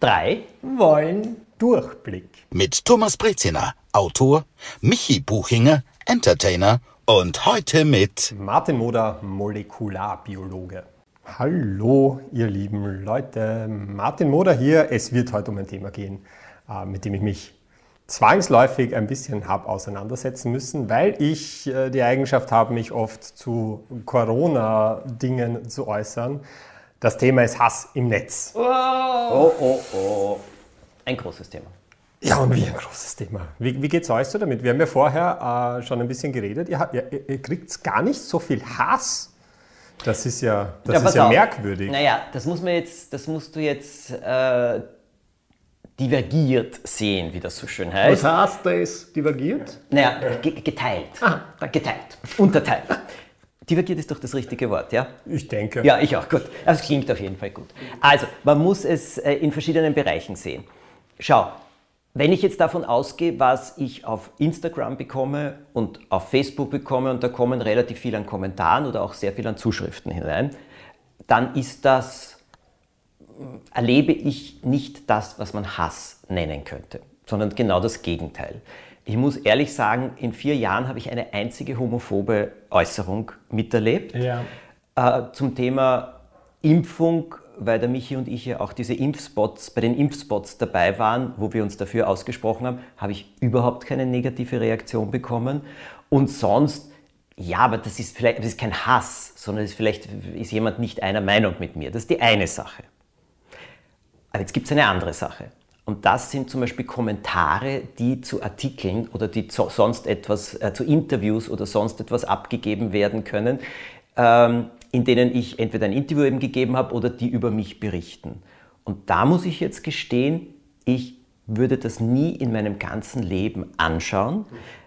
drei wollen Durchblick. Mit Thomas Breziner, Autor, Michi Buchinger, Entertainer und heute mit Martin Moder, Molekularbiologe. Hallo, ihr lieben Leute. Martin Moder hier. Es wird heute um ein Thema gehen, äh, mit dem ich mich zwangsläufig ein bisschen habe auseinandersetzen müssen, weil ich äh, die Eigenschaft habe, mich oft zu Corona-Dingen zu äußern. Das Thema ist Hass im Netz. Oh, oh, oh. Ein großes Thema. Ja, und wie ein großes Thema. Wie, wie geht es euch so damit? Wir haben ja vorher äh, schon ein bisschen geredet. Ihr, ihr, ihr kriegt gar nicht so viel Hass. Das ist ja, das Ja, ist ja auf. merkwürdig. Naja, das muss man jetzt, das musst du jetzt äh, divergiert sehen, wie das so schön heißt. Was heißt das? Divergiert? Naja, ge geteilt. Geteilt. Unterteilt. Divergiert ist doch das richtige Wort, ja? Ich denke. Ja, ich auch, gut. Das klingt auf jeden Fall gut. Also, man muss es äh, in verschiedenen Bereichen sehen. Schau, wenn ich jetzt davon ausgehe, was ich auf Instagram bekomme und auf Facebook bekomme, und da kommen relativ viel an Kommentaren oder auch sehr viel an Zuschriften hinein, dann ist das, äh, erlebe ich nicht das, was man Hass nennen könnte, sondern genau das Gegenteil. Ich muss ehrlich sagen, in vier Jahren habe ich eine einzige homophobe Äußerung miterlebt Ja. äh, zum Thema Impfung, weil der Michi und ich ja auch diese Impfspots, bei den Impfspots dabei waren, wo wir uns dafür ausgesprochen haben, habe ich überhaupt keine negative Reaktion bekommen. Und sonst, ja, aber das ist vielleicht, das ist kein Hass, sondern ist vielleicht ist jemand nicht einer Meinung mit mir. Das ist die eine Sache. Aber jetzt gibt es eine andere Sache. Und das sind zum Beispiel Kommentare, die zu Artikeln oder die zu, sonst etwas, äh, zu Interviews oder sonst etwas abgegeben werden können, ähm, in denen ich entweder ein Interview eben gegeben habe oder die über mich berichten. Und da muss ich jetzt gestehen, ich würde das nie in meinem ganzen Leben anschauen.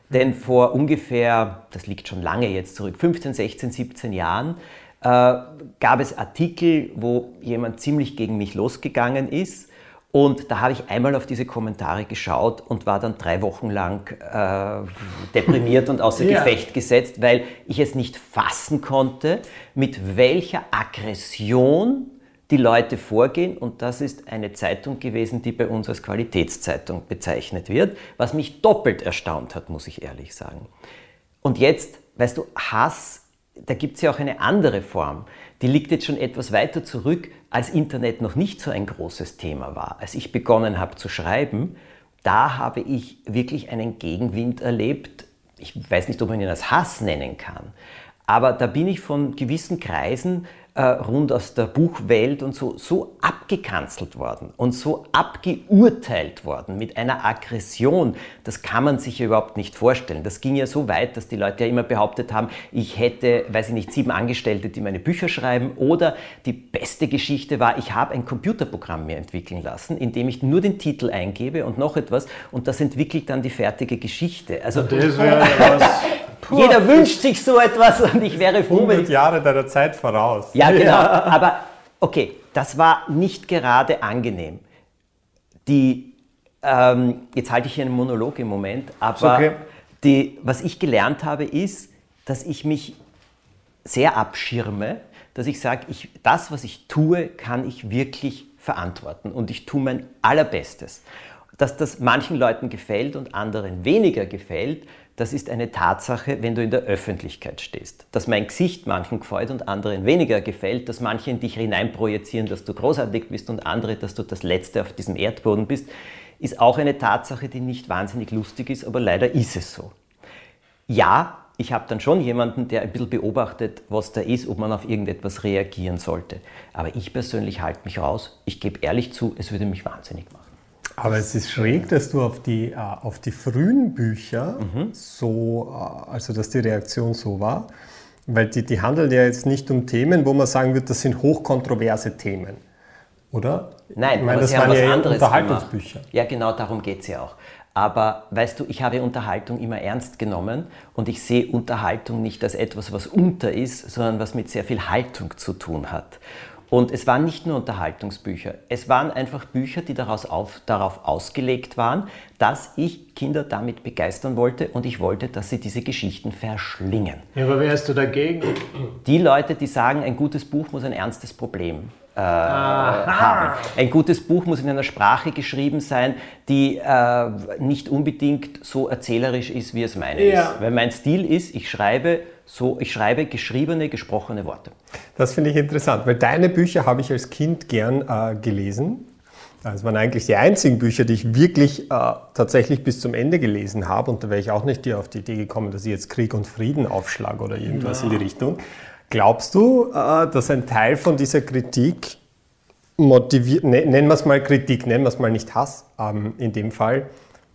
Denn vor ungefähr, das liegt schon lange jetzt zurück, 15, 16, 17 Jahren, äh, gab es Artikel, wo jemand ziemlich gegen mich losgegangen ist. Und da habe ich einmal auf diese Kommentare geschaut und war dann drei Wochen lang äh, deprimiert und außer Ja. Gefecht gesetzt, weil ich es nicht fassen konnte, mit welcher Aggression die Leute vorgehen. Und das ist eine Zeitung gewesen, die bei uns als Qualitätszeitung bezeichnet wird, was mich doppelt erstaunt hat, muss ich ehrlich sagen. Und jetzt, weißt du, Hass, da gibt es ja auch eine andere Form. Die liegt jetzt schon etwas weiter zurück, als Internet noch nicht so ein großes Thema war. Als ich begonnen habe zu schreiben, da habe ich wirklich einen Gegenwind erlebt. Ich weiß nicht, ob man ihn als Hass nennen kann. Aber da bin ich von gewissen Kreisen äh, rund aus der Buchwelt und so, so abgekanzelt worden und so abgeurteilt worden mit einer Aggression. Das kann man sich ja überhaupt nicht vorstellen. Das ging ja so weit, dass die Leute ja immer behauptet haben, ich hätte, weiß ich nicht, sieben Angestellte, die meine Bücher schreiben. Oder die beste Geschichte war, ich habe ein Computerprogramm mir entwickeln lassen, in dem ich nur den Titel eingebe und noch etwas und das entwickelt dann die fertige Geschichte. Also Das wäre was. Jeder wünscht sich so etwas und ich wäre froh, wenn 100 Jahre deiner Zeit voraus. ja, genau. Aber okay, das war nicht gerade angenehm. Die, ähm, jetzt halte ich hier einen Monolog im Moment, aber okay. die, was ich gelernt habe, ist, dass ich mich sehr abschirme, dass ich sage, ich, das, was ich tue, kann ich wirklich verantworten und ich tue mein Allerbestes. Dass das manchen Leuten gefällt und anderen weniger gefällt, das ist eine Tatsache, wenn du in der Öffentlichkeit stehst. Dass mein Gesicht manchen gefällt und anderen weniger gefällt, dass manche in dich hineinprojizieren, dass du großartig bist und andere, dass du das Letzte auf diesem Erdboden bist, ist auch eine Tatsache, die nicht wahnsinnig lustig ist, aber leider ist es so. Ja, ich habe dann schon jemanden, der ein bisschen beobachtet, was da ist, ob man auf irgendetwas reagieren sollte. Aber ich persönlich halte mich raus. Ich gebe ehrlich zu, es würde mich wahnsinnig machen. Aber es ist schräg, dass du auf die, äh, auf die frühen Bücher so, äh, also dass die Reaktion so war, weil die, die handeln ja jetzt nicht um Themen, wo man sagen wird, das sind hochkontroverse Themen, oder? Nein, ich meine, das waren was ja Unterhaltungsbücher. gemacht. Ja, genau darum geht es ja auch. Aber weißt du, ich habe Unterhaltung immer ernst genommen und ich sehe Unterhaltung nicht als etwas, was unter ist, sondern was mit sehr viel Haltung zu tun hat. Und es waren nicht nur Unterhaltungsbücher, es waren einfach Bücher, die daraus auf, darauf ausgelegt waren, dass ich Kinder damit begeistern wollte und ich wollte, dass sie diese Geschichten verschlingen. Ja, aber wärst du dagegen? Die Leute, die sagen, ein gutes Buch muss ein ernstes Problem äh, haben. Ein gutes Buch muss in einer Sprache geschrieben sein, die äh, nicht unbedingt so erzählerisch ist, wie es meine Ja. ist. Weil mein Stil ist, ich schreibe so, ich schreibe geschriebene, gesprochene Worte. Das finde ich interessant, weil deine Bücher habe ich als Kind gern äh, gelesen. Das waren eigentlich die einzigen Bücher, die ich wirklich äh, tatsächlich bis zum Ende gelesen habe. Und da wäre ich auch nicht die auf die Idee gekommen, dass ich jetzt Krieg und Frieden aufschlage oder irgendwas in die Richtung. Glaubst du, äh, dass ein Teil von dieser Kritik motiviert, ne, nennen wir es mal Kritik, nennen wir es mal nicht Hass ähm, in dem Fall,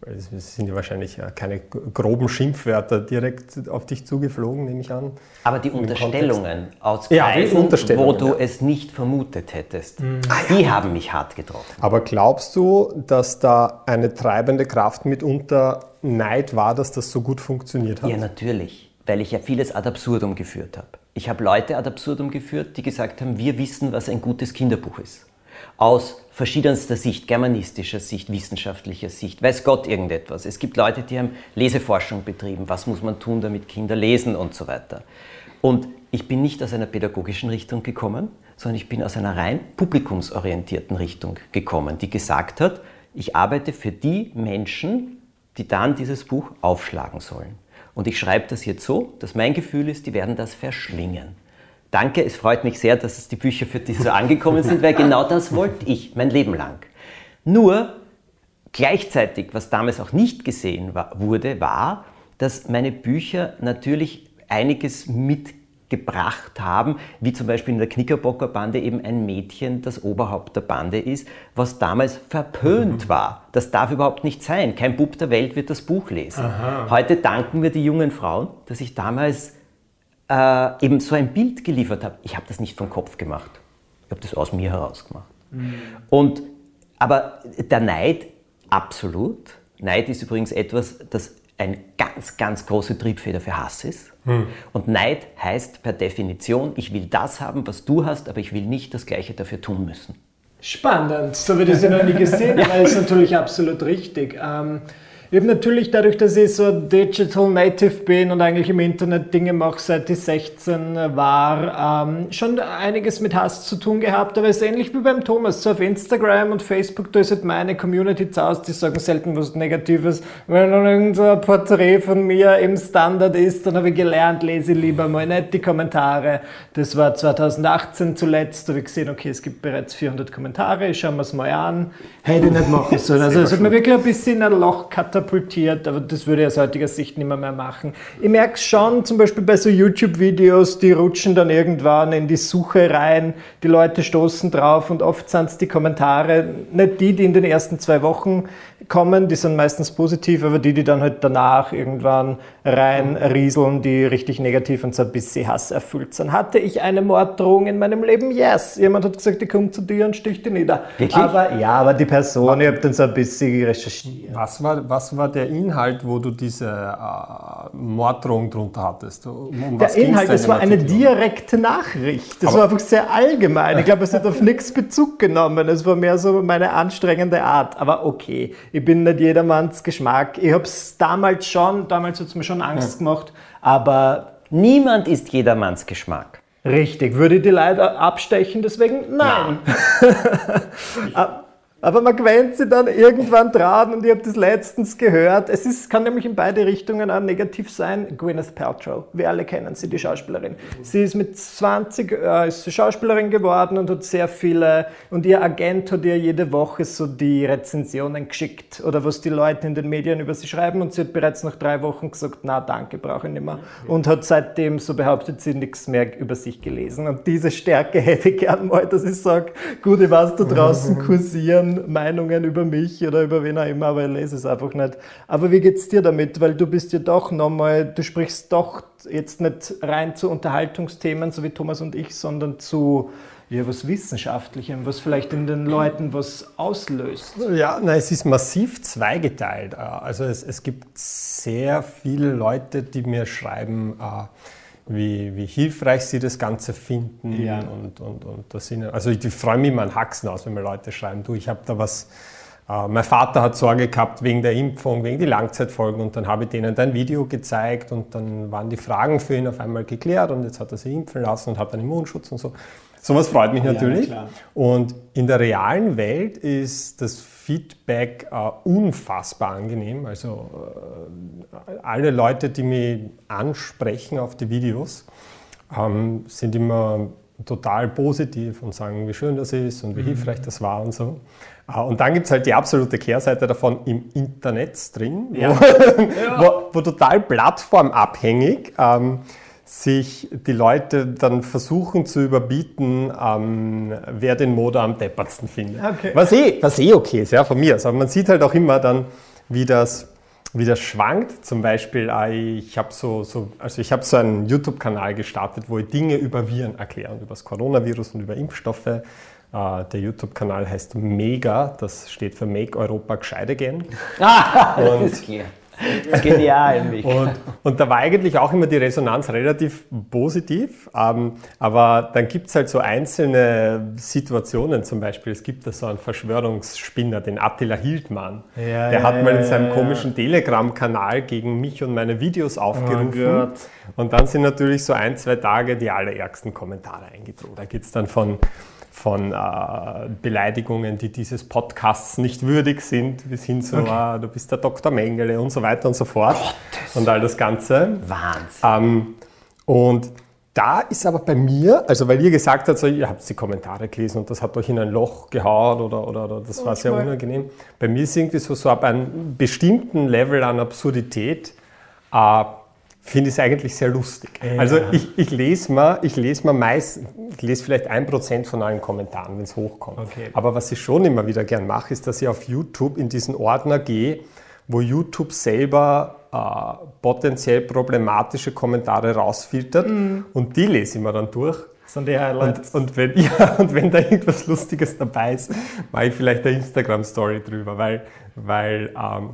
es sind ja wahrscheinlich keine groben Schimpfwörter direkt auf dich zugeflogen, nehme ich an. Aber die Unterstellungen aus Ja, Kreisen, wo du ja. es nicht vermutet hättest, Mhm. die haben mich hart getroffen. Aber glaubst du, dass da eine treibende Kraft mitunter Neid war, dass das so gut funktioniert hat? Ja, natürlich, weil ich ja vieles ad absurdum geführt habe. Ich habe Leute ad absurdum geführt, die gesagt haben, wir wissen, was ein gutes Kinderbuch ist. Aus verschiedenster Sicht, germanistischer Sicht, wissenschaftlicher Sicht, weiß Gott irgendetwas. Es gibt Leute, die haben Leseforschung betrieben, was muss man tun, damit Kinder lesen und so weiter. Und ich bin nicht aus einer pädagogischen Richtung gekommen, sondern ich bin aus einer rein publikumsorientierten Richtung gekommen, die gesagt hat, ich arbeite für die Menschen, die dann dieses Buch aufschlagen sollen. Und ich schreibe das jetzt so, dass mein Gefühl ist, die werden das verschlingen. Danke, es freut mich sehr, dass es die Bücher für die so angekommen sind, weil genau das wollte ich mein Leben lang. Nur gleichzeitig, was damals auch nicht gesehen war, wurde, war, dass meine Bücher natürlich einiges mitgebracht haben, wie zum Beispiel in der Knickerbocker Bande eben ein Mädchen das Oberhaupt der Bande ist, was damals verpönt war. Das darf überhaupt nicht sein. Kein Bub der Welt wird das Buch lesen. Heute danken wir die jungen Frauen, dass ich damals äh, eben so ein Bild geliefert habe. Ich habe das nicht vom Kopf gemacht. Ich habe das aus mir heraus gemacht. Und, aber der Neid, absolut. Neid ist übrigens etwas, das eine ganz, ganz große Triebfeder für Hass ist. Und Neid heißt per Definition, ich will das haben, was du hast, aber ich will nicht das Gleiche dafür tun müssen. Spannend, so ich das ja noch nie gesehen, aber ist natürlich absolut richtig. Ähm, ich habe natürlich dadurch, dass ich so Digital Native bin und eigentlich im Internet Dinge mache, seit ich 16 war, ähm, schon einiges mit Hass zu tun gehabt, aber es ist ähnlich wie beim Thomas. So auf Instagram und Facebook, da ist halt meine Community zu Hause, die sagen selten was Negatives. Wenn dann irgendein Porträt von mir im Standard ist, dann habe ich gelernt, lese lieber mal nicht die Kommentare. Das war 2018 zuletzt, da habe ich gesehen, okay, es gibt bereits 400 Kommentare, schauen wir es mal an. Hätte ich nicht machen sollen. Also es hat mir wirklich ein bisschen in ein Loch katapultiert, aber das würde ich aus heutiger Sicht nicht mehr, mehr machen. Ich merke es schon, zum Beispiel bei so YouTube-Videos, die rutschen dann irgendwann in die Suche rein, die Leute stoßen drauf und oft sind es die Kommentare, nicht die, die in den ersten zwei Wochen kommen, die sind meistens positiv, aber die, die dann halt danach irgendwann reinrieseln, die richtig negativ und so ein bisschen hasserfüllt sind. Hatte ich eine Morddrohung in meinem Leben? Yes. Jemand hat gesagt, ich komme zu dir und stich dich nieder. Wirklich? Aber ja, aber die Person, ich habe dann so ein bisschen recherchiert. Was war, was war der Inhalt, wo du diese äh, Morddrohung drunter hattest? Um Der was Inhalt, es war eine direkte Nachricht. Das war einfach sehr allgemein. Ich glaube, es hat auf nichts Bezug genommen. Es war mehr so meine anstrengende Art. Aber okay, ich bin nicht jedermanns Geschmack. Ich habe es damals schon, damals hat es mir schon Angst gemacht. Aber Niemand ist jedermanns Geschmack. richtig, würde ich die Leute abstechen, deswegen nein. Aber man gewöhnt sich dann irgendwann dran und ich habe das letztens gehört. Es ist, kann nämlich in beide Richtungen auch negativ sein. Gwyneth Paltrow, wir alle kennen sie, die Schauspielerin. Sie ist mit 20 äh, ist sie Schauspielerin geworden und hat sehr viele, und ihr Agent hat ihr jede Woche so die Rezensionen geschickt oder was die Leute in den Medien über sie schreiben und sie hat bereits nach drei Wochen gesagt, na danke, brauche ich nicht mehr. Und hat seitdem, so behauptet sie, nichts mehr über sich gelesen. Und diese Stärke hätte ich gern mal, dass ich sage, gut, ich weiß, da draußen kursieren Meinungen über mich oder über wen auch immer, aber ich lese es einfach nicht. Aber wie geht's dir damit? Weil du bist ja doch nochmal, du sprichst doch jetzt nicht rein zu Unterhaltungsthemen, so wie Thomas und ich, sondern zu ja, was Wissenschaftlichem, was vielleicht in den Leuten was auslöst. Ja, na, es ist massiv zweigeteilt. Also es, es gibt sehr viele Leute, die mir schreiben, äh, wie, wie hilfreich sie das Ganze finden. Ja. Und, und, und das sind, also ich, ich freue mich immer an Haxen aus, wenn mir Leute schreiben, du, ich habe da was, äh, mein Vater hat Sorge gehabt wegen der Impfung, wegen die Langzeitfolgen und dann habe ich denen dein Video gezeigt und dann waren die Fragen für ihn auf einmal geklärt und jetzt hat er sich impfen lassen und hat einen Immunschutz und so. Sowas freut mich natürlich. klar. und in der realen Welt ist das Feedback äh, unfassbar angenehm. Also äh, alle Leute, die mich ansprechen auf die Videos, ähm, sind immer total positiv und sagen, wie schön das ist und wie hilfreich das war und so. Äh, Und dann gibt es halt die absolute Kehrseite davon im Internet drin, wo, wo, wo total plattformabhängig ähm, sich die Leute dann versuchen zu überbieten, ähm, wer den Moder am deppertsten findet. Okay. Was, eh, was eh okay ist, ja, von mir. Aber man sieht halt auch immer dann, wie das, wie das schwankt. Zum Beispiel, äh, ich habe so, so, also ich hab so einen YouTube-Kanal gestartet, wo ich Dinge über Viren erkläre und über das Coronavirus und über Impfstoffe. Äh, Der YouTube-Kanal heißt Mega, das steht für Make Europa Gescheit Again. Ah, Und- das ist klar. Genial, Mick. Und, und da war eigentlich auch immer die Resonanz relativ positiv. Ähm, aber dann gibt es halt so einzelne Situationen, zum Beispiel, es gibt da so einen Verschwörungsspinner, den Attila Hildmann. Ja, der ja, hat mal in seinem komischen Telegram-Kanal gegen mich und meine Videos aufgerufen. Gott. und dann sind natürlich so ein, zwei Tage die allerärgsten Kommentare eingetroffen. Da geht es dann von von äh, Beleidigungen, die dieses Podcasts nicht würdig sind, bis hin zu, ah, du bist der Dr. Mengele und so weiter und so fort. und all das Ganze. Wahnsinn. Ähm, und da ist aber bei mir, also weil ihr gesagt habt, so, ihr habt die Kommentare gelesen und das hat euch in ein Loch gehauen oder, oder, oder das war sehr unangenehm. Bei mir ist irgendwie so, so ab einem bestimmten Level an Absurdität äh, finde ich es eigentlich sehr lustig. Also ich, ich lese mal, ich lese mal meist, ich lese vielleicht ein Prozent von allen Kommentaren, wenn es hochkommt. Okay. Aber was ich schon immer wieder gern mache, ist, dass ich auf YouTube in diesen Ordner gehe, wo YouTube selber äh, potenziell problematische Kommentare rausfiltert und die lese ich mir dann durch. Das sind die Highlights. Und, und, wenn, ja, und wenn da irgendwas Lustiges dabei ist, mache ich vielleicht eine Instagram-Story drüber, weil, weil ähm,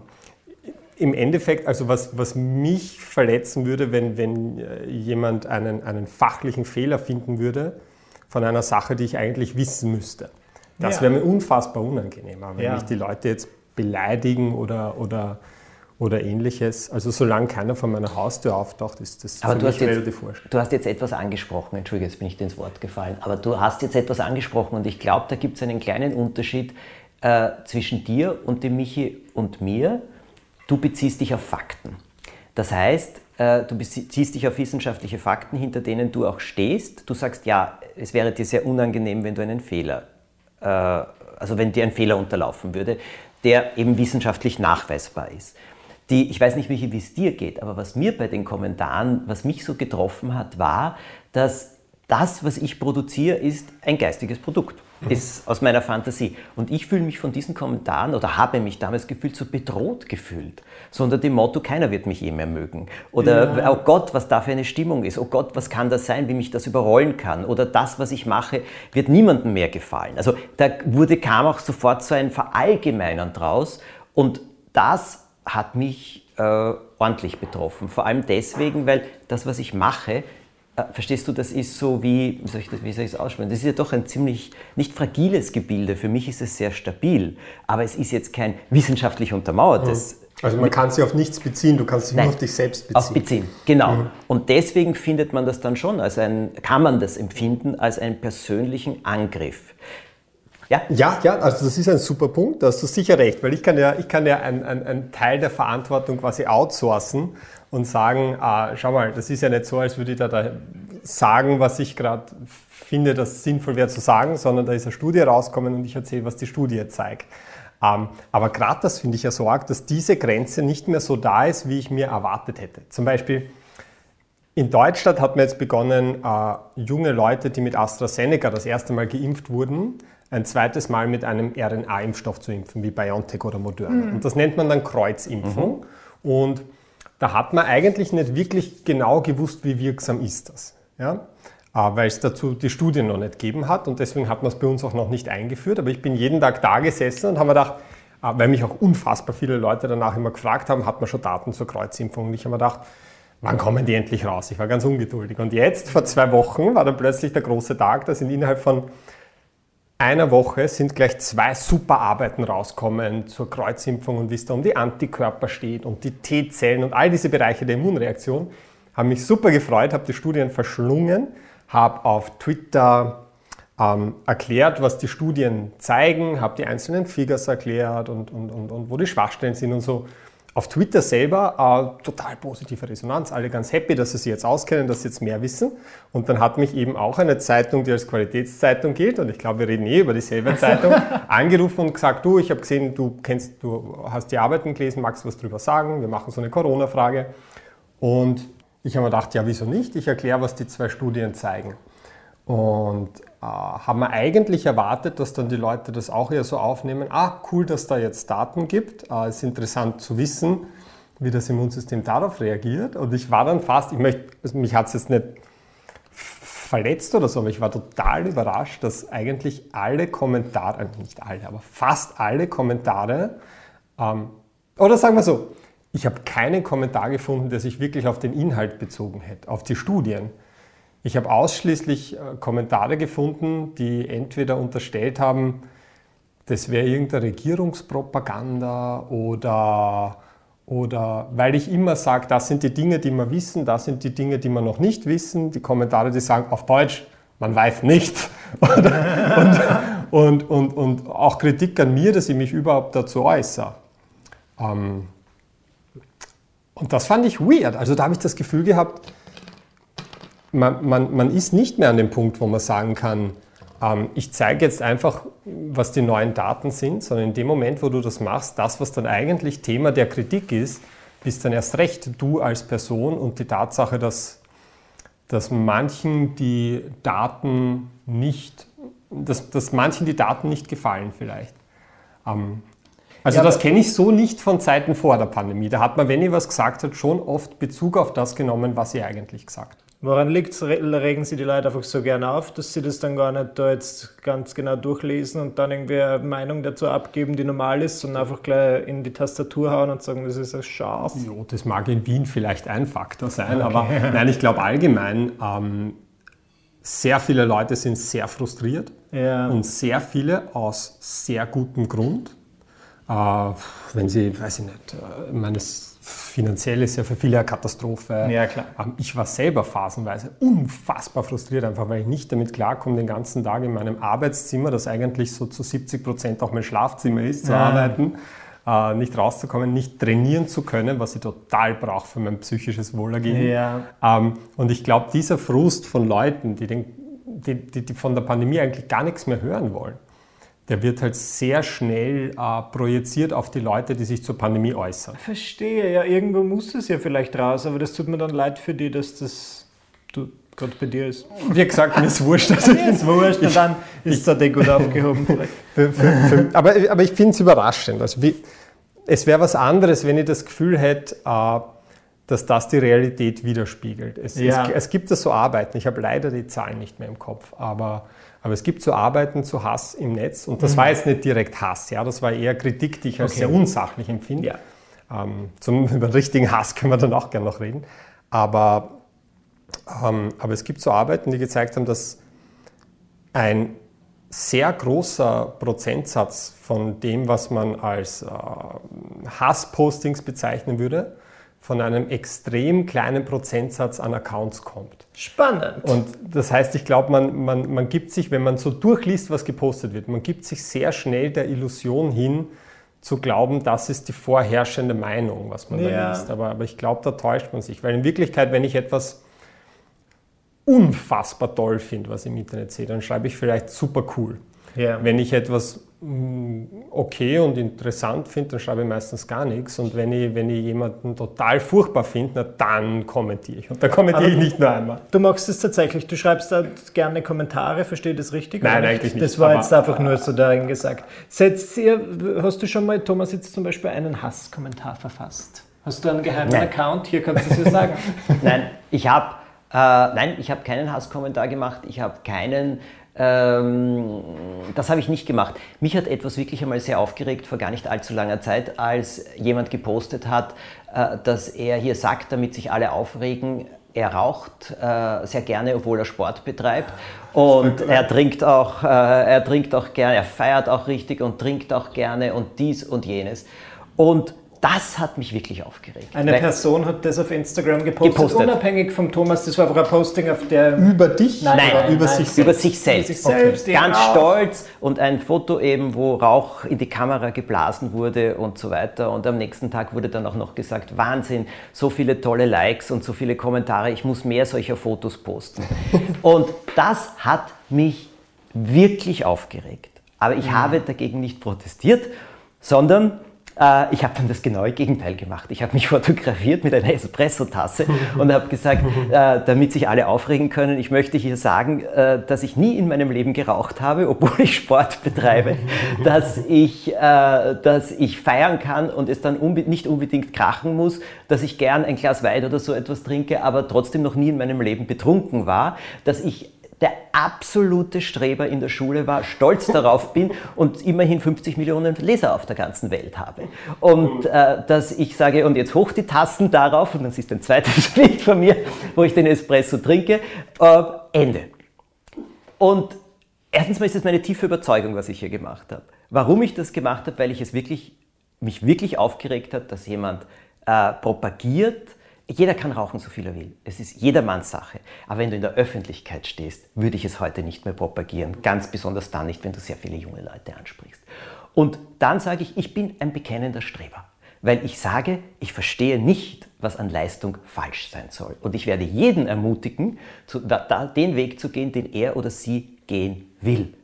im Endeffekt, also was, was mich verletzen würde, wenn, wenn äh, jemand einen, einen fachlichen Fehler finden würde von einer Sache, die ich eigentlich wissen müsste. Das Ja. wäre mir unfassbar unangenehm, aber wenn Ja. mich die Leute jetzt beleidigen oder, oder, oder ähnliches. Also solange keiner vor meiner Haustür auftaucht, ist das Aber für du mich hast, jetzt, relativ wurscht. du hast jetzt etwas angesprochen, Entschuldige, jetzt bin ich dir ins Wort gefallen, aber du hast jetzt etwas angesprochen und ich glaube, da gibt es einen kleinen Unterschied äh, zwischen dir und dem Michi und mir. Du beziehst dich auf Fakten. Das heißt, äh, du beziehst dich auf wissenschaftliche Fakten, hinter denen du auch stehst. Du sagst, ja, es wäre dir sehr unangenehm, wenn du einen Fehler, äh, also wenn dir ein Fehler unterlaufen würde, der eben wissenschaftlich nachweisbar ist. Die, ich weiß nicht, wie es dir geht, aber was mir bei den Kommentaren, was mich so getroffen hat, war, dass das, was ich produziere, ist ein geistiges Produkt. Ist aus meiner Fantasie. Und ich fühle mich von diesen Kommentaren oder habe mich damals gefühlt so bedroht gefühlt. So unter dem Motto, keiner wird mich eh mehr mögen. Oder, oh Gott, was da für eine Stimmung ist. Oh Gott, was kann das sein, wie mich das überrollen kann. Oder das, was ich mache, wird niemandem mehr gefallen. Also da wurde, kam auch sofort so ein Verallgemeinern draus. Und das hat mich äh, ordentlich betroffen. Vor allem deswegen, weil das, was ich mache, verstehst du, das ist so wie, wie soll ich das, wie soll ich es aussprechen? Das ist ja doch ein ziemlich, nicht fragiles Gebilde. Für mich ist es sehr stabil. Aber es ist jetzt kein wissenschaftlich untermauertes. Also man kann sich auf nichts beziehen, du kannst dich Nein, nur auf dich selbst beziehen. Auf beziehen, genau. Und deswegen findet man das dann schon als ein, kann man das empfinden als einen persönlichen Angriff. Ja? Ja, ja, also das ist ein super Punkt, da hast du sicher recht, weil ich kann ja, ich kann ja einen ein Teil der Verantwortung quasi outsourcen und sagen, ah, schau mal, das ist ja nicht so, als würde ich da, da sagen, was ich gerade finde, das sinnvoll wäre zu sagen, sondern da ist eine Studie rausgekommen und ich erzähle, was die Studie zeigt. Ähm, aber gerade das finde ich ja so arg, dass diese Grenze nicht mehr so da ist, wie ich mir erwartet hätte. Zum Beispiel, in Deutschland hat man jetzt begonnen, äh, junge Leute, die mit AstraZeneca das erste Mal geimpft wurden, ein zweites Mal mit einem RNA-Impfstoff zu impfen, wie BioNTech oder Moderna. Und das nennt man dann Kreuzimpfung. Und da hat man eigentlich nicht wirklich genau gewusst, wie wirksam ist das. Ja? Äh, Weil es dazu die Studien noch nicht gegeben hat und deswegen hat man es bei uns auch noch nicht eingeführt. Aber ich bin jeden Tag da gesessen und habe mir gedacht, äh, weil mich auch unfassbar viele Leute danach immer gefragt haben, hat man schon Daten zur Kreuzimpfung? Und ich habe mir gedacht, wann kommen die endlich raus? Ich war ganz ungeduldig. Und jetzt, vor zwei Wochen, war dann plötzlich der große Tag, da sind innerhalb von einer Woche sind gleich zwei super Arbeiten rauskommen zur Kreuzimpfung und wie es da um die Antikörper steht und die T-Zellen und all diese Bereiche der Immunreaktion. Haben mich super gefreut, habe die Studien verschlungen, habe auf Twitter ähm, erklärt, was die Studien zeigen, habe die einzelnen Figures erklärt und, und, und, und wo die Schwachstellen sind und so. Auf Twitter selber äh, total positive Resonanz, alle ganz happy, dass sie sich jetzt auskennen, dass sie jetzt mehr wissen. Und dann hat mich eben auch eine Zeitung, die als Qualitätszeitung gilt, und ich glaube, wir reden eh über dieselbe Zeitung, angerufen und gesagt, du, ich habe gesehen, du kennst, du hast die Arbeiten gelesen, magst du was drüber sagen? Wir machen so eine Corona-Frage. Und ich habe mir gedacht, ja, wieso nicht? Ich erkläre, was die zwei Studien zeigen. Und haben wir eigentlich erwartet, dass dann die Leute das auch eher so aufnehmen, ah, cool, dass da jetzt Daten gibt, äh, ist interessant zu wissen, wie das Immunsystem darauf reagiert. Und ich war dann fast, ich möchte, also mich hat es jetzt nicht verletzt oder so, aber ich war total überrascht, dass eigentlich alle Kommentare, äh, nicht alle, aber fast alle Kommentare, ähm, oder sagen wir so, ich habe keinen Kommentar gefunden, der sich wirklich auf den Inhalt bezogen hätte, auf die Studien. Ich habe ausschließlich äh, Kommentare gefunden, die entweder unterstellt haben, das wäre irgendeine Regierungspropaganda oder, oder weil ich immer sage, das sind die Dinge, die wir wissen, das sind die Dinge, die wir noch nicht wissen. Die Kommentare, die sagen auf Deutsch, man weiß nicht. und, und, und, und, auch Kritik an mir, dass ich mich überhaupt dazu äußere. Ähm, und das fand ich weird. Also da habe ich das Gefühl gehabt, man, man, man ist nicht mehr an dem Punkt, wo man sagen kann, ähm, ich zeige jetzt einfach, was die neuen Daten sind, sondern in dem Moment, wo du das machst, das, was dann eigentlich Thema der Kritik ist, bist dann erst recht du als Person und die Tatsache, dass, dass manchen die Daten nicht, dass, dass manchen die Daten nicht gefallen vielleicht. Ähm, also ja, das kenne ich so nicht von Zeiten vor der Pandemie. Da hat man, wenn ihr was gesagt hat, schon oft Bezug auf das genommen, was ihr eigentlich gesagt habt. Woran liegt es? Regen Sie die Leute einfach so gerne auf, dass sie das dann gar nicht da jetzt ganz genau durchlesen und dann irgendwie eine Meinung dazu abgeben, die normal ist, und einfach gleich in die Tastatur hauen und sagen, das ist ein Schatz? Ja, das mag in Wien vielleicht ein Faktor sein, okay. aber nein, ich glaube allgemein, ähm, sehr viele Leute sind sehr frustriert ja. und sehr viele aus sehr gutem Grund. Äh, wenn sie, weiß ich nicht, äh, meines finanziell ist ja für viele eine Katastrophe. Ja, klar. Ähm, ich war selber phasenweise unfassbar frustriert, einfach weil ich nicht damit klarkomme, den ganzen Tag in meinem Arbeitszimmer, das eigentlich so zu 70 Prozent auch mein Schlafzimmer ist, zu ja. arbeiten, äh, nicht rauszukommen, nicht trainieren zu können, was ich total brauche für mein psychisches Wohlergehen. Ja. Ähm, und ich glaube, dieser Frust von Leuten, die, den, die, die, die von der Pandemie eigentlich gar nichts mehr hören wollen, der wird halt sehr schnell äh, projiziert auf die Leute, die sich zur Pandemie äußern. Verstehe, ja, irgendwo muss es ja vielleicht raus, aber das tut mir dann leid für die, dass das du gerade bei dir ist. Wie gesagt, mir ist wurscht. Also mir ist wurscht und dann ist es gut aufgehoben. für, für, für, aber, aber ich finde es überraschend. Also wie, es wäre was anderes, wenn ich das Gefühl hätte, äh, dass das die Realität widerspiegelt. Es, ja. es, es gibt da so Arbeiten, ich habe leider die Zahlen nicht mehr im Kopf, aber aber es gibt so Arbeiten zu Hass im Netz und das mhm. war jetzt nicht direkt Hass, ja, das war eher Kritik, die ich als okay. sehr unsachlich empfinde. Ja. Ähm, zum über richtigen Hass können wir dann auch gerne noch reden. Aber, ähm, aber es gibt so Arbeiten, die gezeigt haben, dass ein sehr großer Prozentsatz von dem, was man als äh, Hasspostings bezeichnen würde, von einem extrem kleinen Prozentsatz an Accounts kommt. Spannend. Und das heißt, ich glaube, man, man, man gibt sich, wenn man so durchliest, was gepostet wird, man gibt sich sehr schnell der Illusion hin, zu glauben, das ist die vorherrschende Meinung, was man ja. da liest. Aber, aber ich glaube, da täuscht man sich. Weil in Wirklichkeit, wenn ich etwas unfassbar toll finde, was ich im Internet sehe, dann schreibe ich vielleicht super cool. Ja. Wenn ich etwas okay und interessant finde, dann schreibe ich meistens gar nichts. Und wenn ich, wenn ich jemanden total furchtbar finde, dann kommentiere ich. Und da kommentiere ich nicht nur einmal. Du machst es tatsächlich, du schreibst da gerne Kommentare, verstehe das richtig? Nein, eigentlich nicht. Das war jetzt einfach nur so darin gesagt. Setzt ihr, hast du schon mal, Thomas, jetzt zum Beispiel einen Hasskommentar verfasst? Hast du einen geheimen Nein. Account? Hier kannst du es ja sagen. Nein, ich habe äh, nein, ich habe keinen Hasskommentar gemacht. Ich habe keinen Ähm, das habe ich nicht gemacht. Mich hat etwas wirklich einmal sehr aufgeregt vor gar nicht allzu langer Zeit, als jemand gepostet hat, äh, dass er hier sagt, damit sich alle aufregen, er raucht äh, sehr gerne, obwohl er Sport betreibt. Und er trinkt, auch, äh, er trinkt auch gerne, er feiert auch richtig und trinkt auch gerne und dies und jenes. Und das hat mich wirklich aufgeregt. Eine Person hat das auf Instagram gepostet, gepostet, unabhängig vom Thomas. Das war einfach ein Posting auf der. Über dich? Nein, nein, nein über, nein, sich über, sich selbst. Über sich selbst. Okay. Ganz stolz und ein Foto eben, wo Rauch in die Kamera geblasen wurde und so weiter. Und am nächsten Tag wurde dann auch noch gesagt: Wahnsinn, so viele tolle Likes und so viele Kommentare. Ich muss mehr solcher Fotos posten. und das hat mich wirklich aufgeregt. Aber ich mhm. habe dagegen nicht protestiert, sondern äh, ich habe dann das genaue Gegenteil gemacht. Ich habe mich fotografiert mit einer Espresso-Tasse und habe gesagt, äh, damit sich alle aufregen können, ich möchte hier sagen, äh, dass ich nie in meinem Leben geraucht habe, obwohl ich Sport betreibe, dass ich, dass ich feiern kann und es dann unbe nicht unbedingt krachen muss, dass ich gern ein Glas Wein oder so etwas trinke, aber trotzdem noch nie in meinem Leben betrunken war, dass ich der absolute Streber in der Schule war, stolz darauf bin und immerhin 50 Millionen Leser auf der ganzen Welt habe. Und äh, dass ich sage, und jetzt hoch die Tassen darauf, und dann ist ein zweites Bild von mir, wo ich den Espresso trinke, äh, Ende. Und erstens mal ist es meine tiefe Überzeugung, was ich hier gemacht habe. Warum ich das gemacht habe, weil ich es wirklich, mich wirklich aufgeregt hat, dass jemand äh, propagiert, jeder kann rauchen, so viel er will. Es ist jedermanns Sache. Aber wenn du in der Öffentlichkeit stehst, würde ich es heute nicht mehr propagieren. Ganz besonders dann nicht, wenn du sehr viele junge Leute ansprichst. Und dann sage ich, ich bin ein bekennender Streber. Weil ich sage, ich verstehe nicht, was an Leistung falsch sein soll. Und ich werde jeden ermutigen, den Weg zu gehen, den er oder sie gehen will.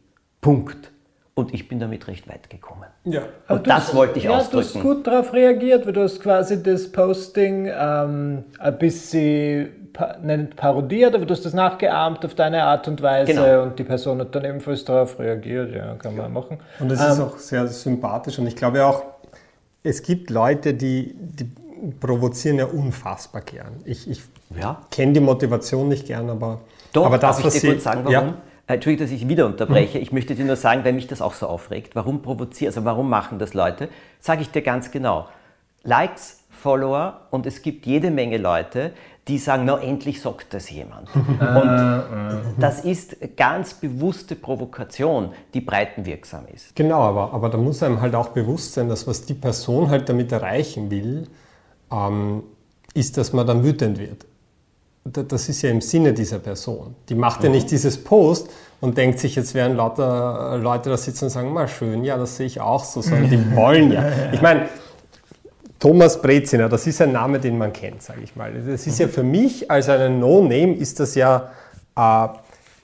Punkt. Und ich bin damit recht weit gekommen. Ja. Und das hast, wollte ich ja, ausdrücken. Du hast gut darauf reagiert, weil du hast quasi das Posting ähm, ein bisschen nicht parodiert, aber du hast das nachgeahmt auf deine Art und Weise genau. und die Person hat dann ebenfalls darauf reagiert. Ja, kann man machen. Und das ähm, ist auch sehr sympathisch und ich glaube auch, es gibt Leute, die, die provozieren ja unfassbar gern. Ich, ich ja. kenne die Motivation nicht gern, aber, Doch, aber das, was ich dir sie, kurz sagen, warum? Ja, Entschuldigung, dass ich wieder unterbreche. Mhm. Ich möchte dir nur sagen, weil mich das auch so aufregt. Warum provozieren, also warum machen das Leute? Sage ich dir ganz genau. Likes, Follower und es gibt jede Menge Leute, die sagen, na endlich sagt das jemand. und das ist ganz bewusste Provokation, die breitenwirksam ist. Genau, aber, aber da muss einem halt auch bewusst sein, dass was die Person halt damit erreichen will, ähm, ist, dass man dann wütend wird das ist ja im Sinne dieser Person. Die macht ja nicht mhm. dieses Post und denkt sich, jetzt werden lauter Leute da sitzen und sagen, mal schön, ja, das sehe ich auch so, sondern die wollen ja. Ich meine, Thomas Breziner, das ist ein Name, den man kennt, sage ich mal. Das ist ja für mich als einen No-Name ist das ja äh,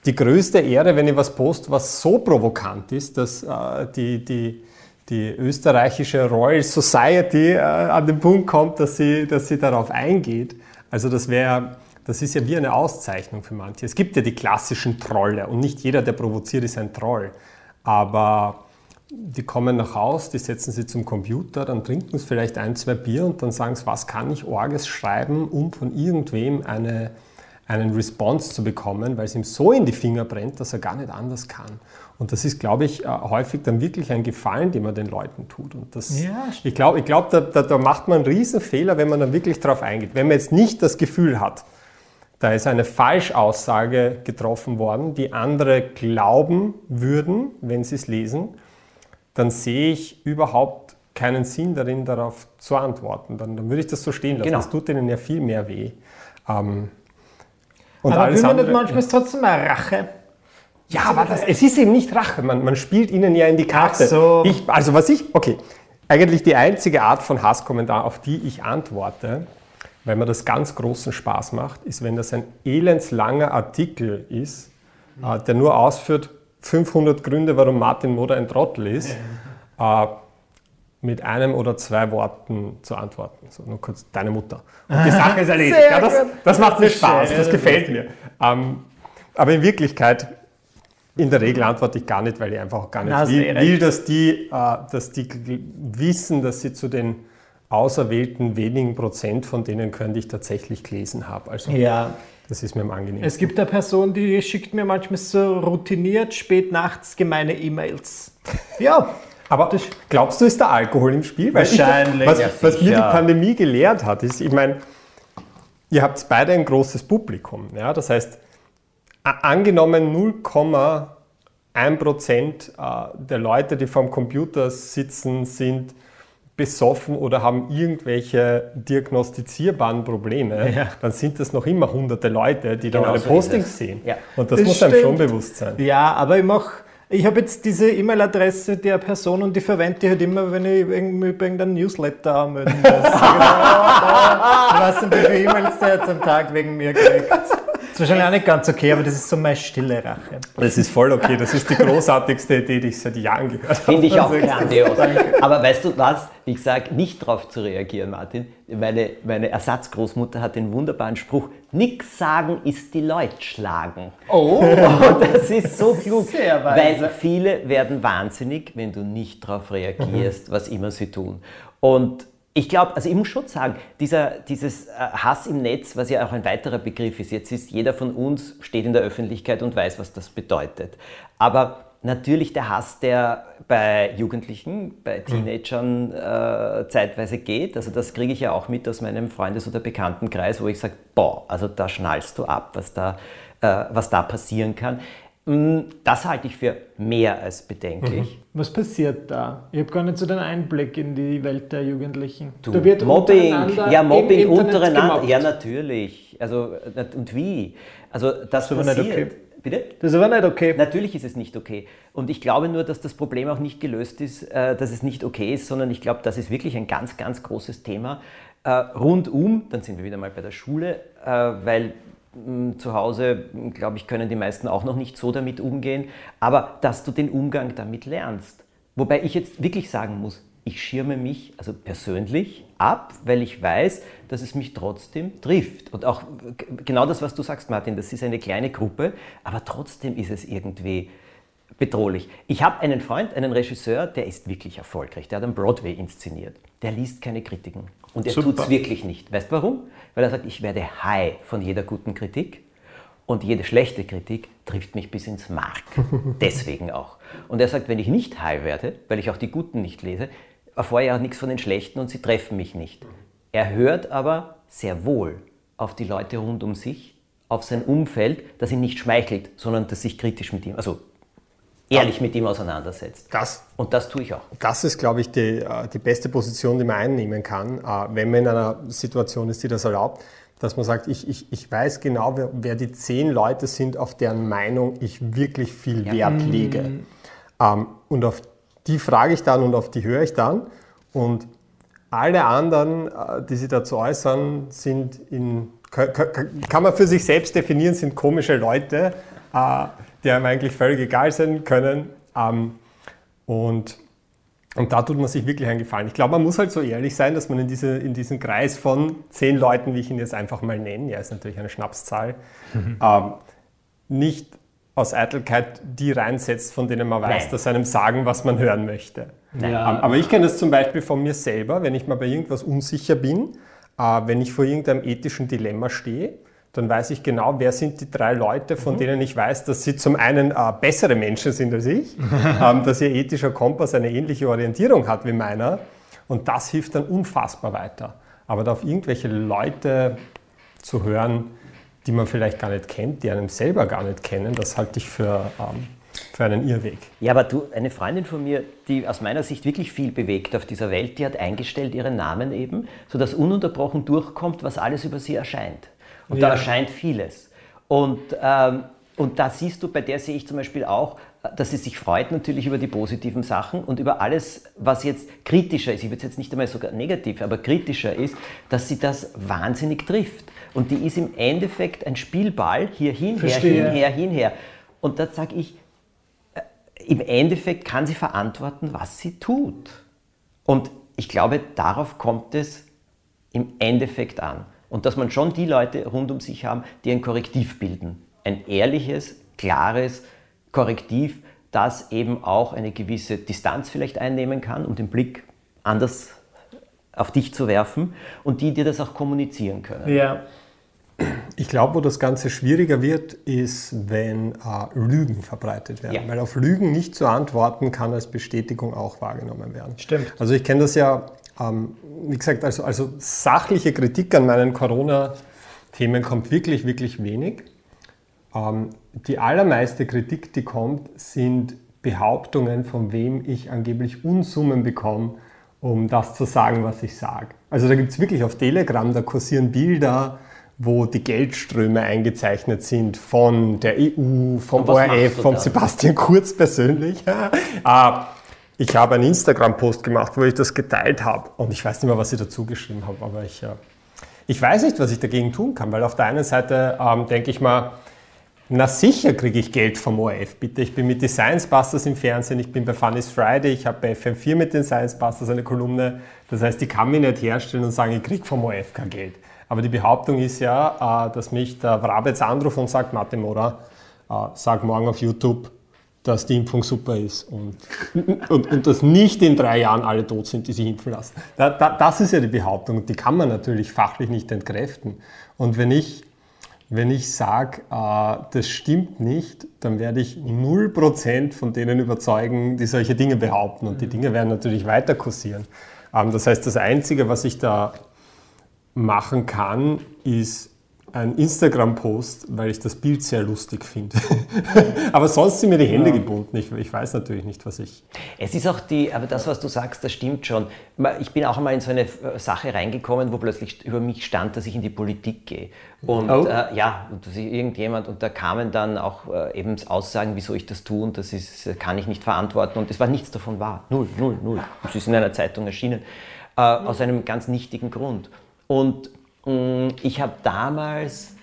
die größte Ehre, wenn ich was post, was so provokant ist, dass äh, die, die, die österreichische Royal Society äh, an den Punkt kommt, dass sie, dass sie darauf eingeht. Also das wäre das ist ja wie eine Auszeichnung für manche. Es gibt ja die klassischen Trolle und nicht jeder, der provoziert, ist ein Troll. Aber die kommen nach Hause, die setzen sich zum Computer, dann trinken sie vielleicht ein, zwei Bier und dann sagen sie, was kann ich Orges schreiben, um von irgendwem eine, einen Response zu bekommen, weil es ihm so in die Finger brennt, dass er gar nicht anders kann. Und das ist, glaube ich, äh, häufig dann wirklich ein Gefallen, den man den Leuten tut. Und das, ja, ich glaube, ich glaub, da, da, da macht man einen riesen Fehler, wenn man dann wirklich darauf eingeht. Wenn man jetzt nicht das Gefühl hat, da ist eine Falschaussage getroffen worden, die andere glauben würden, wenn sie es lesen. Dann sehe ich überhaupt keinen Sinn darin, darauf zu antworten. Dann, dann würde ich das so stehen lassen. Genau. Das tut ihnen ja viel mehr weh. Ähm, und aber alles andere, nicht manchmal ist trotzdem eine Rache. Ja, aber das, es ist eben nicht Rache. Man, man spielt ihnen ja in die Karte. Ach so. Ich, also was ich, okay, eigentlich die einzige Art von Hasskommentar, auf die ich antworte, weil mir das ganz großen Spaß macht, ist, wenn das ein elendslanger Artikel ist, äh, der nur ausführt, 500 Gründe, warum Martin Moder ein Trottel ist, äh, mit einem oder zwei Worten zu antworten. So, nur kurz, deine Mutter. Und die Sache ist erledigt. Ja, das, das, macht mir Spaß, das gefällt mir. Ähm, aber in Wirklichkeit, in der Regel antworte ich gar nicht, weil ich einfach gar nicht will, will dass, die, äh, dass die wissen, dass sie zu den auserwählten wenigen Prozent, von denen könnte ich tatsächlich gelesen habe. Also ja. Das ist mir am angenehmsten. Es gibt eine Person, die schickt mir manchmal so routiniert spät nachts gemeine E-Mails. Ja, Aber glaubst du, ist der Alkohol im Spiel? Weil Wahrscheinlich. Ich, was, Ja, was mir die. Pandemie gelehrt hat, ist, ich meine, ihr habt beide ein großes Publikum. Ja? Das heißt, angenommen 0,1 Prozent äh, der Leute, die vorm Computer sitzen, sind besoffen oder haben irgendwelche diagnostizierbaren Probleme, Ja. dann sind das noch immer hunderte Leute, die da Genau eure so ist Postings sehen. Ja. Und das, Das muss einem schon stimmt. bewusst sein. Ja, aber ich mache. Ich habe jetzt diese E-Mail-Adresse der Person und die verwende ich halt immer, wenn ich irgendwie bei irgendeinem Newsletter anmelden muss. Ich weiß nicht, wie viele E-Mails der jetzt am Tag wegen mir kriegt. Das ist wahrscheinlich auch nicht ganz okay, aber das ist so meine stille Rache. Das ist voll okay. Das ist die großartigste Idee, die ich seit Jahren gehört habe. Finde ich auch Also, grandios. Aber weißt du was? Ich sage nicht darauf zu reagieren, Martin. Meine, meine Ersatzgroßmutter hat den wunderbaren Spruch: Nix sagen ist die Leute schlagen. Oh, Und das ist so klug, Sehr weise. weil viele werden wahnsinnig, wenn du nicht darauf reagierst, was immer sie tun. Und ich glaube, also ich muss schon sagen, dieser, dieses äh, Hass im Netz, was ja auch ein weiterer Begriff ist, jetzt ist jeder von uns, steht in der Öffentlichkeit und weiß, was das bedeutet. Aber natürlich der Hass, der bei Jugendlichen, bei Teenagern äh, zeitweise geht, also das kriege ich ja auch mit aus meinem Freundes- oder Bekanntenkreis, wo ich sage, boah, also da schnallst du ab, was da, äh, was da passieren kann. Mm, Das halte ich für mehr als bedenklich. was passiert da? Ich habe gar nicht so den Einblick in die Welt der Jugendlichen. Du, da wird Mobbing, ja, Mobbing untereinander, gemobbt. ja, natürlich. Also, äh, und wie? Also, das, aber nicht passiert. okay. Bitte? Das ist aber nicht okay. Natürlich ist es nicht okay. Und ich glaube nur, dass das Problem auch nicht gelöst ist, äh, dass es nicht okay ist, sondern ich glaube, das ist wirklich ein ganz, ganz großes Thema. Äh, rundum, dann sind wir wieder mal bei der Schule, weil zu Hause, glaube ich, können die meisten auch noch nicht so damit umgehen, aber dass du den Umgang damit lernst. Wobei ich jetzt wirklich sagen muss, ich schirme mich, also persönlich, ab, weil ich weiß, dass es mich trotzdem trifft. Und auch genau das, was du sagst, Martin, das ist eine kleine Gruppe, aber trotzdem ist es irgendwie bedrohlich. Ich habe einen Freund, einen Regisseur, der ist wirklich erfolgreich. Der hat am Broadway inszeniert. Der liest keine Kritiken. Und er tut es wirklich nicht. Weißt du warum? Weil er sagt, ich werde high von jeder guten Kritik. Und jede schlechte Kritik trifft mich bis ins Mark. Deswegen auch. Und er sagt, wenn ich nicht high werde, weil ich auch die guten nicht lese, erfahre ich auch nichts von den schlechten und sie treffen mich nicht. Er hört aber sehr wohl auf die Leute rund um sich, auf sein Umfeld, das ihn nicht schmeichelt, sondern das sich kritisch mit ihm, also ehrlich mit ihm auseinandersetzt. Das, Und das tue ich auch. das ist, glaube ich, die, äh, die beste Position, die man einnehmen kann, äh, wenn man in einer Situation ist, die das erlaubt, dass man sagt, ich, ich, ich weiß genau, wer, wer die zehn Leute sind, auf deren Meinung ich wirklich viel Wert lege. Ähm, und auf die frage ich dann und auf die höre ich dann. Und alle anderen, äh, die sich dazu äußern, sind in, kann, man für sich selbst definieren, sind komische Leute, äh, die einem eigentlich völlig egal sein können. Ähm, und, und da tut man sich wirklich einen Gefallen. Ich glaube, man muss halt so ehrlich sein, dass man in, diese, in diesen Kreis von zehn Leuten, wie ich ihn jetzt einfach mal nenne, ja, ist natürlich eine Schnapszahl, ähm, nicht aus Eitelkeit die reinsetzt, von denen man weiß, Nein. dass einem sagen, was man hören möchte. Ja. Ähm, Aber ich kenne das zum Beispiel von mir selber, wenn ich mal bei irgendwas unsicher bin, äh, wenn ich vor irgendeinem ethischen Dilemma stehe, dann weiß ich genau, wer sind die drei Leute, von denen ich weiß, dass sie zum einen äh, bessere Menschen sind als ich, ähm, dass ihr ethischer Kompass eine ähnliche Orientierung hat wie meiner. Und das hilft dann unfassbar weiter. Aber da auf irgendwelche Leute zu hören, die man vielleicht gar nicht kennt, die einem selber gar nicht kennen, das halte ich für, ähm, für einen Irrweg. Ja, aber du, eine Freundin von mir, die aus meiner Sicht wirklich viel bewegt auf dieser Welt, die hat eingestellt ihren Namen eben, sodass ununterbrochen durchkommt, was alles über sie erscheint. Und da Ja. erscheint vieles. Und, ähm, und da siehst du, bei der sehe ich zum Beispiel auch, dass sie sich freut natürlich über die positiven Sachen und über alles, was jetzt kritischer ist. Ich würde es jetzt nicht einmal sogar negativ, aber kritischer ist, dass sie das wahnsinnig trifft. Und die ist im Endeffekt ein Spielball, hier hin, her, Verstehe. hin, her, hin, her. Und da sage ich, im Endeffekt kann sie verantworten, was sie tut. Und ich glaube, darauf kommt es im Endeffekt an. Und dass man schon die Leute rund um sich haben, die ein Korrektiv bilden. Ein ehrliches, klares Korrektiv, das eben auch eine gewisse Distanz vielleicht einnehmen kann, um den Blick anders auf dich zu werfen und die dir das auch kommunizieren können. Ja. Ich glaube, wo das Ganze schwieriger wird, ist, wenn äh, Lügen verbreitet werden. Ja. Weil auf Lügen nicht zu antworten, kann als Bestätigung auch wahrgenommen werden. Stimmt. Also ich kenne das ja, ähm, wie gesagt, also, also sachliche Kritik an meinen Corona-Themen kommt wirklich, wirklich wenig. Ähm, die allermeiste Kritik, die kommt, sind Behauptungen, von wem ich angeblich Unsummen bekomme, um das zu sagen, was ich sage. Also da gibt es wirklich auf Telegram, da kursieren Bilder, wo die Geldströme eingezeichnet sind von der EU, vom ORF, von Sebastian Kurz persönlich. Ah, ich habe einen Instagram-Post gemacht, wo ich das geteilt habe und ich weiß nicht mehr, was ich dazu geschrieben habe, aber ich, äh, ich weiß nicht, was ich dagegen tun kann, weil auf der einen Seite ähm, denke ich mal, na sicher kriege ich Geld vom ORF, bitte. Ich bin mit den Science Busters im Fernsehen, ich bin bei Funny's Friday, ich habe bei FM4 mit den Science Busters eine Kolumne. Das heißt, ich kann mich nicht herstellen und sagen, ich kriege vom ORF kein Geld. Aber die Behauptung ist ja, äh, dass mich der Wrabetz anruft und sagt, Martin Mora, äh, sag morgen auf YouTube, dass die Impfung super ist und, und, und dass nicht in drei Jahren alle tot sind, die sich impfen lassen. Da, da, das ist ja die Behauptung und die kann man natürlich fachlich nicht entkräften. Und wenn ich, wenn ich sage, äh, das stimmt nicht, dann werde ich 0% von denen überzeugen, die solche Dinge behaupten und die Dinge werden natürlich weiter kursieren. Ähm, das heißt, das Einzige, was ich da machen kann, ist ein Instagram-Post, weil ich das Bild sehr lustig finde. aber sonst sind mir die Hände ja. gebunden. Ich, ich, weiß natürlich nicht, was ich. Es ist auch die, aber das, was du sagst, das stimmt schon. Ich bin auch einmal in so eine äh, Sache reingekommen, wo plötzlich über mich stand, dass ich in die Politik gehe. Und oh. äh, ja, und dass ich irgendjemand, und da kamen dann auch äh, eben Aussagen, wieso ich das tue, und das ist, kann ich nicht verantworten. Und es war nichts davon wahr. Null, null, null. Es ist in einer Zeitung erschienen. Äh, aus einem ganz nichtigen Grund. Und ich habe damals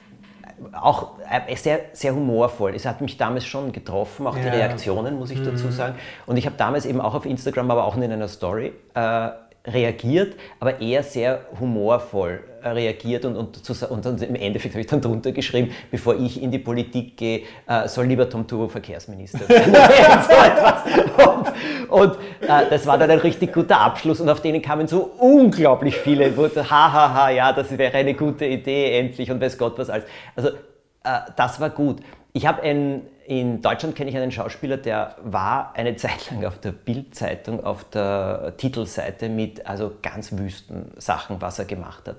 auch äh, sehr, sehr humorvoll. Es hat mich damals schon getroffen, auch ja. die Reaktionen, muss ich mhm. dazu sagen. Und ich habe damals eben auch auf Instagram, aber auch in einer Story äh, reagiert, aber eher sehr humorvoll reagiert und, und, und, und im Endeffekt habe ich dann drunter geschrieben, bevor ich in die Politik gehe, äh, soll lieber Tom Turbo Verkehrsminister sein. und, und äh, das war dann ein richtig guter Abschluss und auf denen kamen so unglaublich viele, wo hahaha, ha, ha, ja, das wäre eine gute Idee endlich und weiß Gott was alles. Also äh, das war gut. Ich habe in Deutschland kenne ich einen Schauspieler, der war eine Zeit lang auf der Bildzeitung auf der Titelseite mit also ganz wüsten Sachen, was er gemacht hat.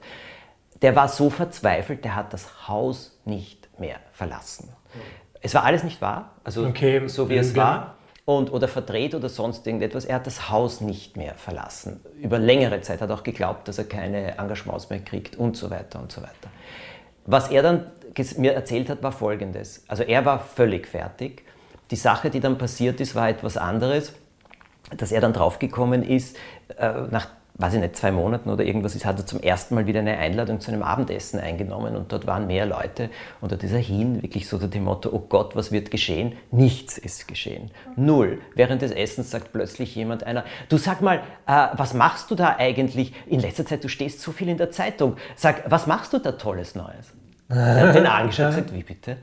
Der war so verzweifelt, der hat das Haus nicht mehr verlassen. Es war alles nicht wahr, also okay. so wie es war. Und, oder verdreht oder sonst irgendetwas. Er hat das Haus nicht mehr verlassen. Über längere Zeit hat er auch geglaubt, dass er keine Engagements mehr kriegt und so weiter und so weiter. Was er dann mir erzählt hat, war folgendes. Also er war völlig fertig. Die Sache, die dann passiert ist, war etwas anderes, dass er dann draufgekommen ist, äh, nach, weiß ich nicht, zwei Monaten oder irgendwas, ist, hat er zum ersten Mal wieder eine Einladung zu einem Abendessen eingenommen und dort waren mehr Leute und dort ist er hin, wirklich so dem Motto, oh Gott, was wird geschehen? Nichts ist geschehen. Null. Während des Essens sagt plötzlich jemand einer, du sag mal, äh, was machst du da eigentlich? In letzter Zeit, du stehst so viel in der Zeitung. Sag, was machst du da Tolles Neues? Er hat den angeschaut und gesagt, wie bitte?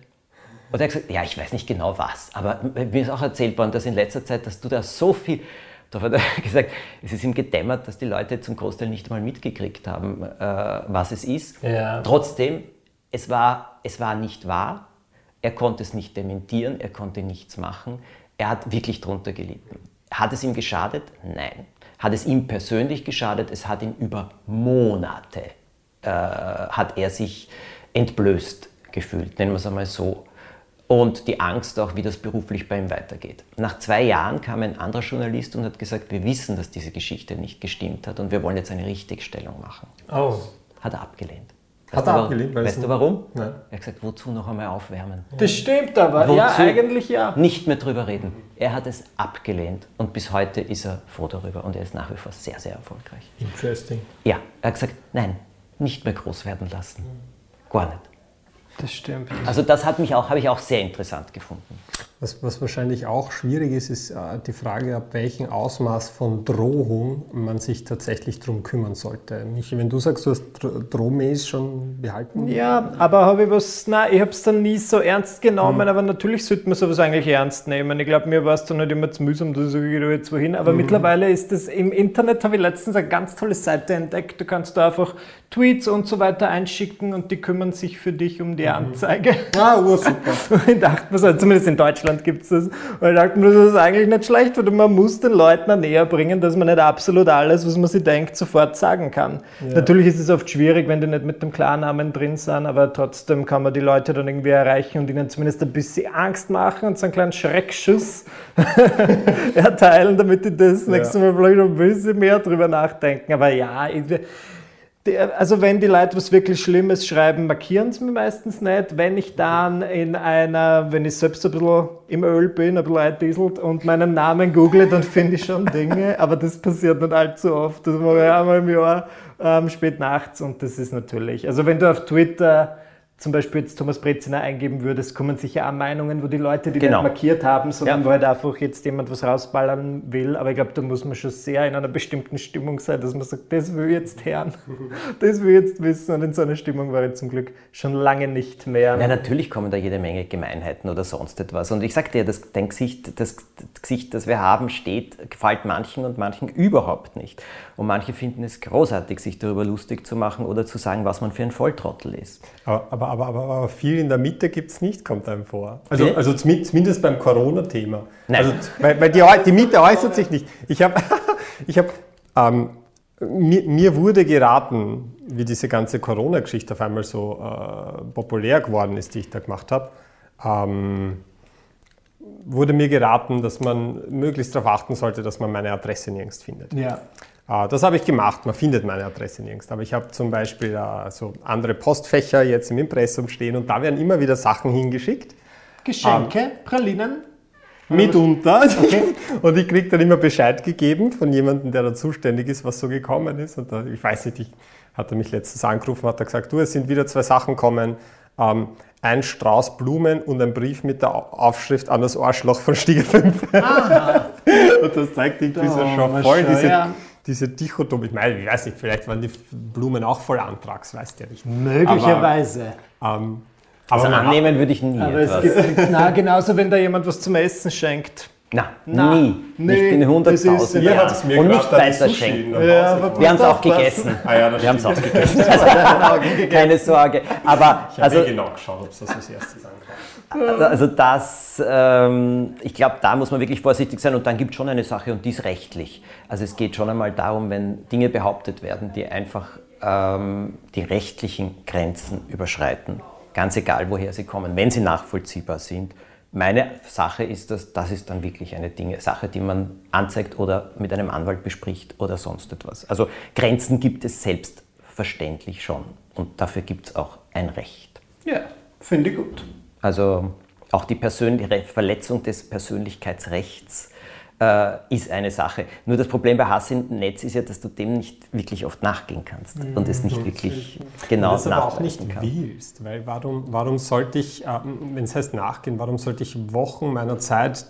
Und er hat gesagt, ja, ich weiß nicht genau was, aber mir ist auch erzählt worden, dass in letzter Zeit, dass du da so viel, da hat er gesagt, es ist ihm gedämmert, dass die Leute zum Großteil nicht mal mitgekriegt haben, äh, was es ist. Ja. Trotzdem, es war, es war nicht wahr, er konnte es nicht dementieren, er konnte nichts machen, er hat wirklich drunter gelitten. Hat es ihm geschadet? Nein. Hat es ihm persönlich geschadet? Es hat ihn über Monate, äh, hat er sich entblößt gefühlt, nennen wir es einmal so. Und die Angst auch, wie das beruflich bei ihm weitergeht. Nach zwei Jahren kam ein anderer Journalist und hat gesagt, wir wissen, dass diese Geschichte nicht gestimmt hat und wir wollen jetzt eine Richtigstellung machen. Oh. Hat er abgelehnt. Weißt hat er du, abgelehnt? Weißt du warum? Nein. Er hat gesagt, wozu noch einmal aufwärmen? Das stimmt aber, wozu ja, eigentlich ja. Nicht mehr drüber reden. Er hat es abgelehnt und bis heute ist er froh darüber und er ist nach wie vor sehr, sehr erfolgreich. Interesting. Ja, er hat gesagt, nein, nicht mehr groß werden lassen. Gar nicht. Das stimmt. Also das hat mich auch, habe ich auch sehr interessant gefunden. Was, was wahrscheinlich auch schwierig ist, ist äh, die Frage, ab welchem Ausmaß von Drohung man sich tatsächlich darum kümmern sollte. Michi, wenn du sagst, du hast Dro- Drohmails schon behalten? Ja, aber habe ich was, nein, ich habe es dann nie so ernst genommen, aber natürlich sollte man sowas eigentlich ernst nehmen. Ich glaube, mir war es dann nicht immer zu mühsam, dass ich da jetzt wohin. Aber mittlerweile ist es im Internet, habe ich letztens eine ganz tolle Seite entdeckt. Du kannst da einfach Tweets und so weiter einschicken und die kümmern sich für dich um die Anzeige. Ah, ursuper. Und ich dachte mir so, zumindest in Deutschland gibt es das. Und ich dachte mir, das ist eigentlich nicht schlecht, weil man muss den Leuten näher bringen, dass man nicht absolut alles, was man sich denkt, sofort sagen kann. Natürlich ist es oft schwierig, wenn die nicht mit dem Klarnamen drin sind, aber trotzdem kann man die Leute dann irgendwie erreichen und ihnen zumindest ein bisschen Angst machen und so einen kleinen Schreckschuss erteilen, damit die das nächste Mal vielleicht noch ein bisschen mehr drüber nachdenken. Aber ja, ich, der, also wenn die Leute was wirklich Schlimmes schreiben, markieren sie mir meistens nicht. Wenn ich dann in einer, wenn ich selbst ein bisschen im Öl bin, ein bisschen eindieselt und meinen Namen google, dann finde ich schon Dinge, aber das passiert nicht allzu oft. Das mache ich einmal im Jahr ähm, spät nachts und das ist natürlich, also wenn du auf Twitter zum Beispiel jetzt Thomas Breziner eingeben würdest, kommen sicher auch Meinungen, wo die Leute, die Genau. nicht markiert haben, sondern Ja. wo halt einfach jetzt jemand was rausballern will. Aber ich glaube, da muss man schon sehr in einer bestimmten Stimmung sein, dass man sagt, das will ich jetzt hören, das will ich jetzt wissen. Und in so einer Stimmung war ich zum Glück schon lange nicht mehr. Ja, natürlich kommen da jede Menge Gemeinheiten oder sonst etwas. Und ich sag dir, das, dein Gesicht, das, das Gesicht, das wir haben, steht, gefällt manchen und manchen überhaupt nicht. Und manche finden es großartig, sich darüber lustig zu machen oder zu sagen, was man für ein Volltrottel ist. Aber, aber, aber, aber, aber viel in der Mitte gibt es nicht, kommt einem vor. Also, Okay. also zumi- zumindest beim Corona-Thema. Nein. Also, weil, weil die, die Mitte äußert sich nicht. Ich habe, ich hab, ähm, mir, mir wurde geraten, wie diese ganze Corona-Geschichte auf einmal so äh, populär geworden ist, die ich da gemacht habe, ähm, wurde mir geraten, dass man möglichst darauf achten sollte, dass man meine Adresse nirgends findet. Ja. Ah, Das habe ich gemacht. Man findet meine Adresse nirgends. Aber ich habe zum Beispiel äh, so andere Postfächer jetzt im Impressum stehen und da werden immer wieder Sachen hingeschickt. Geschenke, Pralinen. Mitunter. Und ich kriege dann immer Bescheid gegeben von jemandem, der da zuständig ist, was so gekommen ist. Und da, ich weiß nicht, ich hatte mich letztens angerufen, hat er gesagt, du, es sind wieder zwei Sachen kommen. Ähm, ein Strauß Blumen und ein Brief mit der Au- Aufschrift an das Arschloch von Stiege 5. und das zeigt irgendwie so schon voll diese, ja. Diese Dichotomie. Ich meine, ich weiß nicht, vielleicht waren die Blumen auch voll Antrags, weißt du ja nicht. Möglicherweise. Ähm, Also aber man- annehmen würde ich nie aber etwas. es gibt, na, genauso, wenn da jemand was zum Essen schenkt. Na, Na, nie. nee, nicht in das ist- 100.000 Ihr Jahren. Und nicht weiter schenken. Ja, Wir haben es auch gegessen. Ah ja, Wir haben es auch gegessen. Keine Sorge. Aber Ich habe also, eh genau geschaut, ob es das als erstes ankam. also das, ähm, ich glaube, da muss man wirklich vorsichtig sein. Und dann gibt es schon eine Sache und die ist rechtlich. Also es geht schon einmal darum, wenn Dinge behauptet werden, die einfach ähm, die rechtlichen Grenzen überschreiten. Ganz egal, woher sie kommen, wenn sie nachvollziehbar sind. Meine Sache ist, dass das ist dann wirklich eine Dinge, Sache, die man anzeigt oder mit einem Anwalt bespricht oder sonst etwas. Also Grenzen gibt es selbstverständlich schon und dafür gibt es auch ein Recht. Ja, finde ich gut. Also auch die persönliche Verletzung des Persönlichkeitsrechts äh, ist eine Sache. Nur das Problem bei Hass im Netz ist ja, dass du dem nicht wirklich oft nachgehen kannst und es nicht wirklich genau das aber auch nicht nachweisen willst, weil warum, warum sollte ich, ähm, wenn es heißt nachgehen, warum sollte ich Wochen meiner Zeit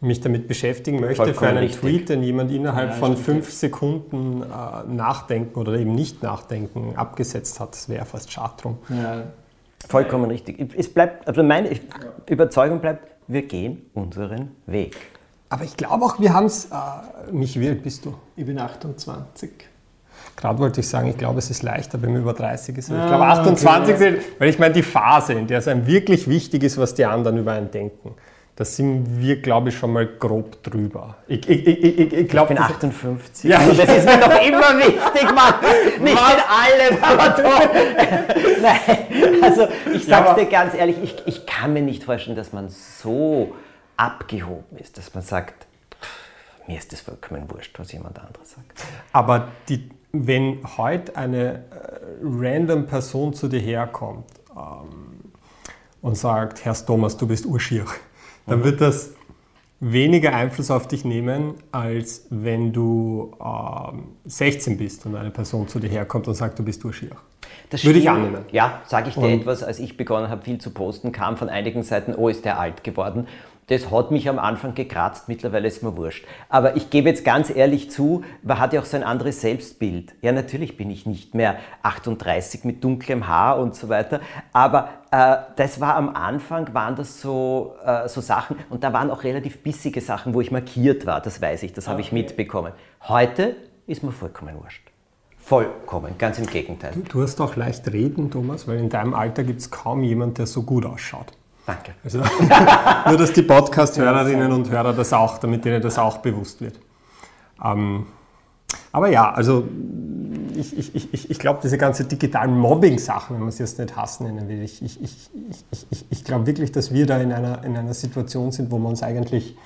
mich damit beschäftigen möchte für Vollkommen einen richtig. Tweet, den jemand innerhalb von fünf Sekunden äh, nachdenken oder eben nicht nachdenken abgesetzt hat. Das wäre fast schade drum. Ja. Vollkommen richtig. Es bleibt, also meine Überzeugung bleibt, wir gehen unseren Weg. Aber ich glaube auch, wir haben es, äh, mich, wie alt bist du? Ich bin 28. Gerade wollte ich sagen, ich glaube, es ist leichter, wenn man über 30 ist. Ich Ah, glaube, 28 okay. sind, weil ich meine, die Phase, in der es einem wirklich wichtig ist, was die anderen über einen denken, da sind wir, glaube ich, schon mal grob drüber. Ich, ich, ich, ich, ich Ich glaube, bin das- 58. Ja. Und das ist mir noch immer wichtig, Mann. Nicht in allem, aber toll. Nein, also ich Ja, sage aber- dir ganz ehrlich, ich, ich kann mir nicht vorstellen, dass man so abgehoben ist, dass man sagt, mir ist das vollkommen wurscht, was jemand anderes sagt. aber die, wenn heute eine äh, random Person zu dir herkommt ähm, und sagt, Herr Thomas, du bist urschier, dann Mhm. wird das weniger Einfluss auf dich nehmen, als wenn du ähm, 16 bist und eine Person zu dir herkommt und sagt, du bist Urschier. Das Würde ich stimmt. annehmen. Ja, sage ich dir Und- etwas, als ich begonnen habe, viel zu posten, kam von einigen Seiten, oh, ist der alt geworden. Das hat mich am Anfang gekratzt, mittlerweile ist mir wurscht. Aber ich gebe jetzt ganz ehrlich zu, man hat ja auch so ein anderes Selbstbild. Ja, natürlich bin ich nicht mehr 38 mit dunklem Haar und so weiter, aber äh, das war am Anfang, waren das so, äh, so Sachen und da waren auch relativ bissige Sachen, wo ich markiert war, das weiß ich, das habe ich mitbekommen. Heute ist mir vollkommen wurscht. Vollkommen, ganz im Gegenteil. Du hast auch leicht reden, Thomas, weil in deinem Alter gibt es kaum jemand, der so gut ausschaut. Danke. Also, nur, dass die Podcast-Hörerinnen und Hörer das auch, damit ihnen das auch bewusst wird. Ähm, aber ja, also ich, ich, ich- ich, glaube, diese ganze digitalen Mobbing-Sachen, wenn man es jetzt nicht hassen nennen will, ich, ich, ich, ich, ich, ich glaube wirklich, dass wir da in einer, in einer Situation sind, wo wir uns eigentlich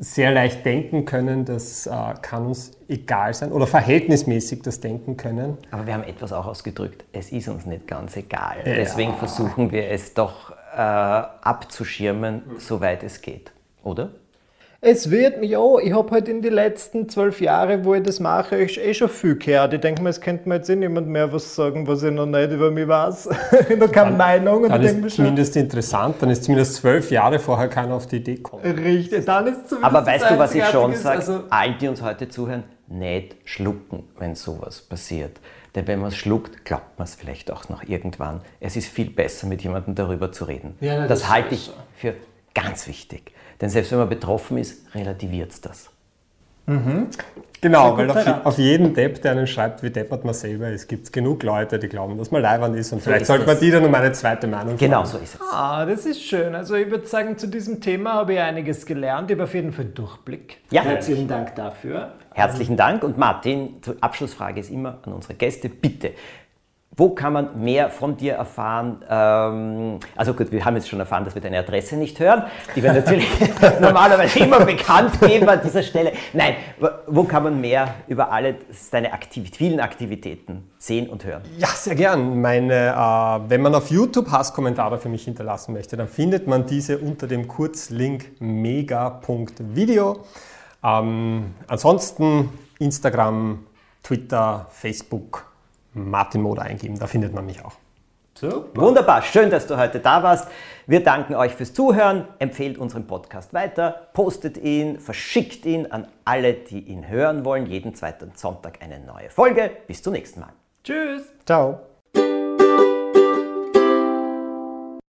sehr leicht denken können, das äh, kann uns egal sein oder verhältnismäßig das denken können. Aber wir haben etwas auch ausgedrückt. Es ist uns nicht ganz egal. Deswegen versuchen wir es doch äh, abzuschirmen, soweit es geht. Oder? Es wird mich auch, ich habe halt in den letzten zwölf Jahren, wo ich das mache, ich eh schon viel gehört. Ich denke mir, es könnte mir jetzt eh niemand mehr was sagen, was ich noch nicht über mich weiß. ich habe keine Meinung. Und Dann ich denke mir ist schon, zumindest interessant, dann ist zumindest zwölf Jahre vorher keiner auf die Idee gekommen. richtig, dann ist zumindest Aber weißt du, was ich schon sage? also- Allen, die uns heute zuhören, nicht schlucken, wenn sowas passiert. Denn wenn man es schluckt, glaubt man es vielleicht auch noch irgendwann. Es ist viel besser, mit jemandem darüber zu reden. Ja, das das halte ich für ganz wichtig. Denn selbst wenn man betroffen ist, relativiert es das. Genau, weil auf, auf jeden Depp, der einen schreibt, wie deppert man selber ist, gibt es genug Leute, die glauben, dass man leibend ist und vielleicht ist sollte man die dann um eine zweite Meinung Genau fragen. so ist es. Ah, das ist schön. Also ich würde sagen, zu diesem Thema habe ich einiges gelernt. Ich habe auf jeden Fall Durchblick. Ja. Herzlichen Dank dafür. Herzlichen Dank und Martin, zur Abschlussfrage ist immer an unsere Gäste, bitte. Wo kann man mehr von dir erfahren? Ähm, also gut, wir haben jetzt schon erfahren, dass wir deine Adresse nicht hören. Die wir natürlich normalerweise immer bekannt geben an dieser Stelle. Nein, wo- kann man mehr über alle deine Aktiv vielen Aktivitäten sehen und hören? Ja, sehr gern. Meine, äh, wenn man auf YouTube Hasskommentare für mich hinterlassen möchte, dann findet man diese unter dem Kurzlink mega.video. Ähm, ansonsten Instagram, Twitter, Facebook, Martin Moder eingeben, da findet man mich auch. Wunderbar, schön, dass du heute da warst. Wir danken euch fürs Zuhören. Empfehlt unseren Podcast weiter, postet ihn, verschickt ihn an alle, die ihn hören wollen. Jeden zweiten Sonntag eine neue Folge. Bis zum nächsten Mal. Tschüss. Ciao.